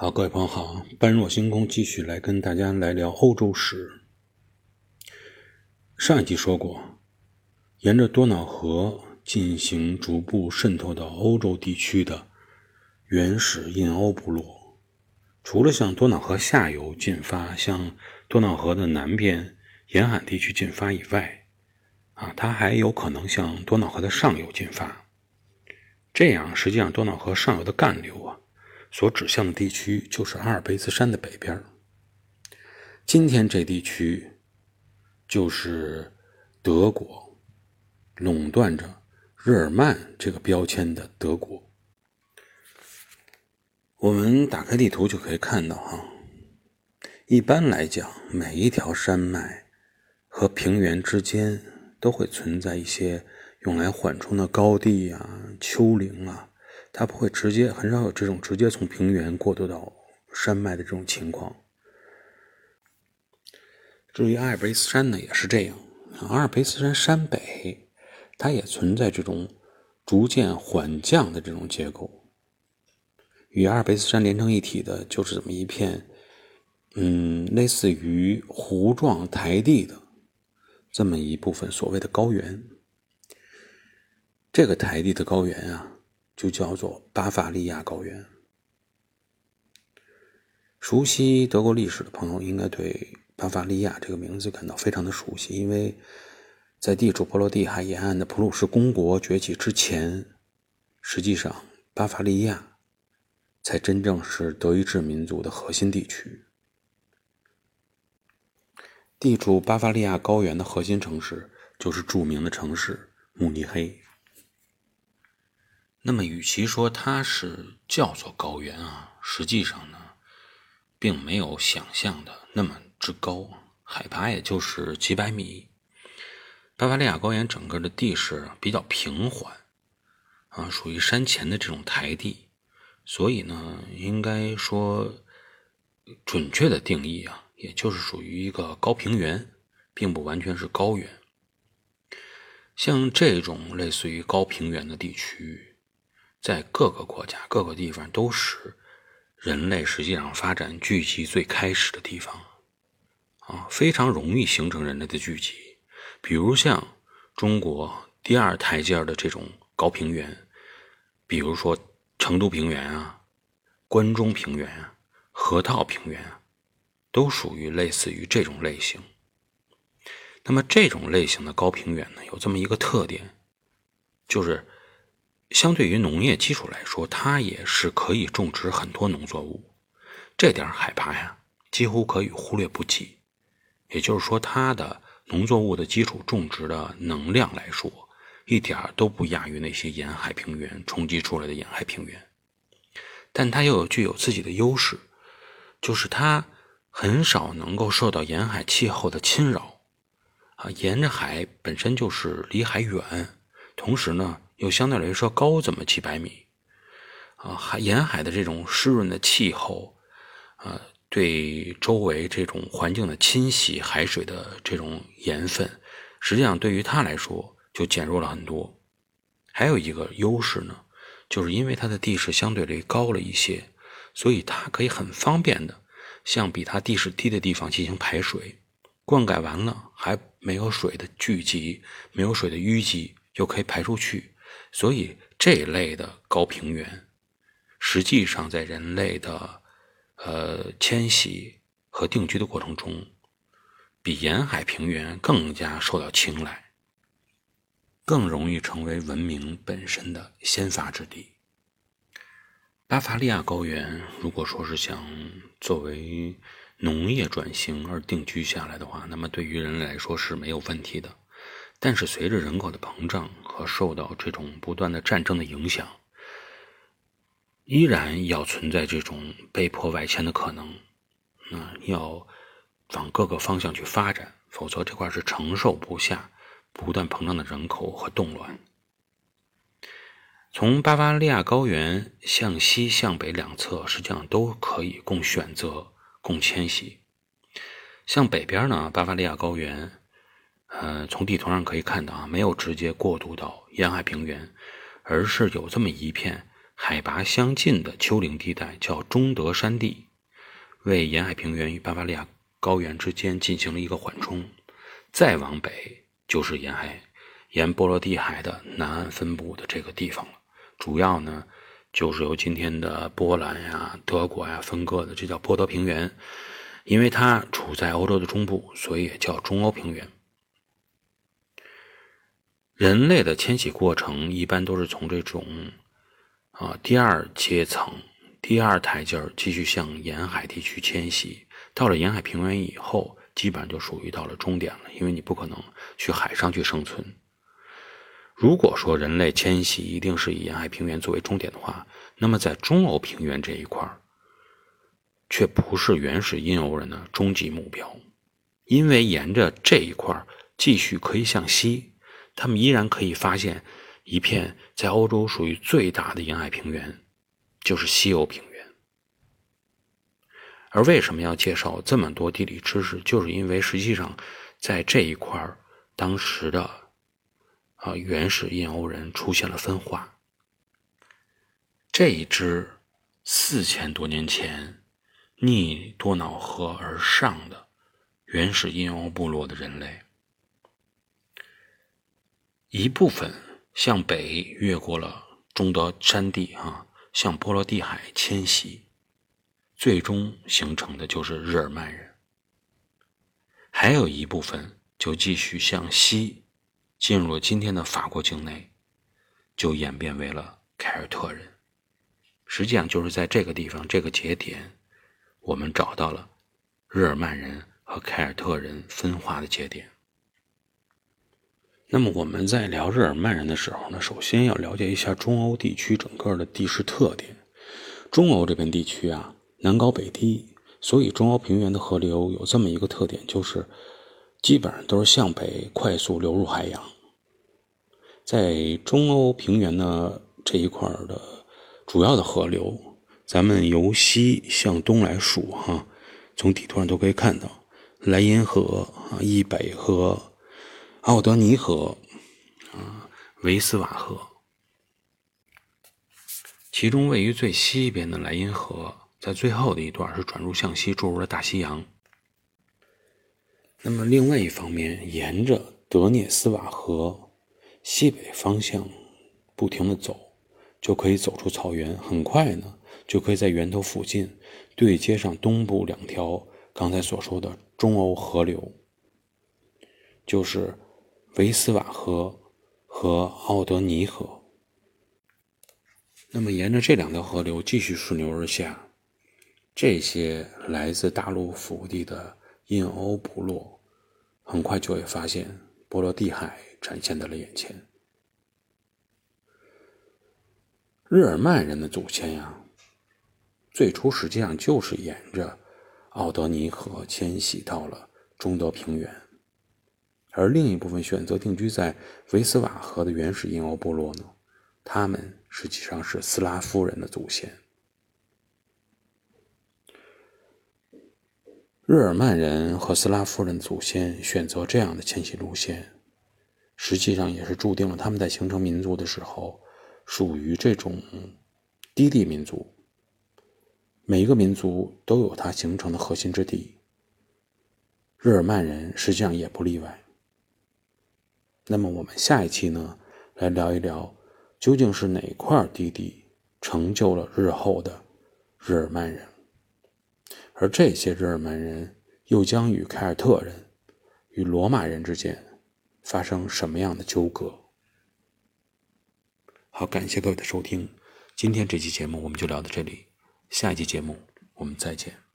好，各位朋友好，般若星空继续来跟大家来聊欧洲史。上一集说过，沿着多瑙河进行逐步渗透到欧洲地区的原始印欧部落，除了向多瑙河下游进发，向多瑙河的南边沿海地区进发以外，啊，它还有可能向多瑙河的上游进发。这样，实际上多瑙河上游的干流啊。所指向的地区就是阿尔卑斯山的北边今天这地区就是德国垄断着日耳曼这个标签的德国。我们打开地图就可以看到，哈，一般来讲，每一条山脉和平原之间都会存在一些用来缓冲的高地啊、丘陵啊。它不会直接，很少有这种直接从平原过渡到山脉的这种情况。至于阿尔卑斯山呢，也是这样。阿尔卑斯山山北，它也存在这种逐渐缓降的这种结构。与阿尔卑斯山连成一体的，就是这么一片，嗯，类似于湖状台地的这么一部分所谓的高原。这个台地的高原啊。就叫做巴伐利亚高原。熟悉德国历史的朋友应该对巴伐利亚这个名字感到非常的熟悉，因为在地处波罗的海沿岸的普鲁士公国崛起之前，实际上巴伐利亚才真正是德意志民族的核心地区。地处巴伐利亚高原的核心城市就是著名的城市慕尼黑。那么，与其说它是叫做高原啊，实际上呢，并没有想象的那么之高，海拔也就是几百米。巴伐利亚高原整个的地势比较平缓，啊，属于山前的这种台地，所以呢，应该说准确的定义啊，也就是属于一个高平原，并不完全是高原。像这种类似于高平原的地区。在各个国家、各个地方，都是人类实际上发展聚集最开始的地方啊，非常容易形成人类的聚集。比如像中国第二台阶的这种高平原，比如说成都平原啊、关中平原啊、河套平原啊，都属于类似于这种类型。那么这种类型的高平原呢，有这么一个特点，就是。相对于农业基础来说，它也是可以种植很多农作物。这点海拔呀，几乎可以忽略不计。也就是说，它的农作物的基础种植的能量来说，一点都不亚于那些沿海平原冲击出来的沿海平原。但它又有具有自己的优势，就是它很少能够受到沿海气候的侵扰。啊，沿着海本身就是离海远，同时呢。又相对来说高这么几百米，啊，海沿海的这种湿润的气候，啊，对周围这种环境的侵袭，海水的这种盐分，实际上对于它来说就减弱了很多。还有一个优势呢，就是因为它的地势相对于高了一些，所以它可以很方便的向比它地势低的地方进行排水，灌溉完了还没有水的聚集，没有水的淤积，就可以排出去。所以这一类的高平原，实际上在人类的呃迁徙和定居的过程中，比沿海平原更加受到青睐，更容易成为文明本身的先发之地。巴伐利亚高原，如果说是想作为农业转型而定居下来的话，那么对于人类来说是没有问题的。但是随着人口的膨胀和受到这种不断的战争的影响，依然要存在这种被迫外迁的可能。那，要往各个方向去发展，否则这块是承受不下不断膨胀的人口和动乱。从巴伐利亚高原向西向北两侧，实际上都可以供选择、供迁徙。向北边呢，巴伐利亚高原。呃，从地图上可以看到啊，没有直接过渡到沿海平原，而是有这么一片海拔相近的丘陵地带叫中德山地，为沿海平原与巴伐利亚高原之间进行了一个缓冲。再往北就是沿海沿波罗的海的南岸分布的这个地方了，主要呢就是由今天的波兰呀、德国呀分割的，这叫波德平原。因为它处在欧洲的中部，所以也叫中欧平原。人类的迁徙过程一般都是从这种啊第二阶层、第二台阶继续向沿海地区迁徙。到了沿海平原以后，基本上就属于到了终点了，因为你不可能去海上去生存。如果说人类迁徙一定是以沿海平原作为终点的话，那么在中欧平原这一块。却不是原始印欧人的终极目标，因为沿着这一块继续可以向西，他们依然可以发现一片在欧洲属于最大的沿海平原，就是西欧平原。而为什么要介绍这么多地理知识？就是因为实际上在这一块儿当时的啊原始印欧人出现了分化。这一支四千多年前。逆多瑙河而上的原始印欧部落的人类，一部分向北越过了中德山地，啊，向波罗的海迁徙，最终形成的就是日耳曼人。还有一部分就继续向西，进入了今天的法国境内，就演变为了凯尔特人。实际上就是在这个地方，这个节点。我们找到了日耳曼人和凯尔特人分化的节点。那么我们在聊日耳曼人的时候呢，首先要了解一下中欧地区整个的地势特点。中欧这片地区啊，南高北低，所以中欧平原的河流有这么一个特点，就是基本上都是向北快速流入海洋。在中欧平原呢这一块的主要的河流。咱们由西向东来数，哈，从地图上都可以看到，莱茵河啊、易北河、奥德尼河啊、维斯瓦河。其中位于最西边的莱茵河，在最后的一段是转入向西注入了大西洋。那么另外一方面，沿着德涅斯瓦河西北方向不停的走，就可以走出草原。很快呢。就可以在源头附近对接上东部两条刚才所说的中欧河流，就是维斯瓦河和奥德尼河。那么，沿着这两条河流继续顺流而下，这些来自大陆腹地的印欧部落，很快就会发现波罗的海展现在了眼前。日耳曼人的祖先呀。最初实际上就是沿着奥德尼河迁徙到了中德平原，而另一部分选择定居在维斯瓦河的原始印欧部落呢，他们实际上是斯拉夫人的祖先。日耳曼人和斯拉夫人祖先选择这样的迁徙路线，实际上也是注定了他们在形成民族的时候属于这种低地民族。每一个民族都有它形成的核心之地，日耳曼人实际上也不例外。那么我们下一期呢，来聊一聊究竟是哪块地地成就了日后的日耳曼人，而这些日耳曼人又将与凯尔特人、与罗马人之间发生什么样的纠葛？好，感谢各位的收听，今天这期节目我们就聊到这里。下一期节目，我们再见。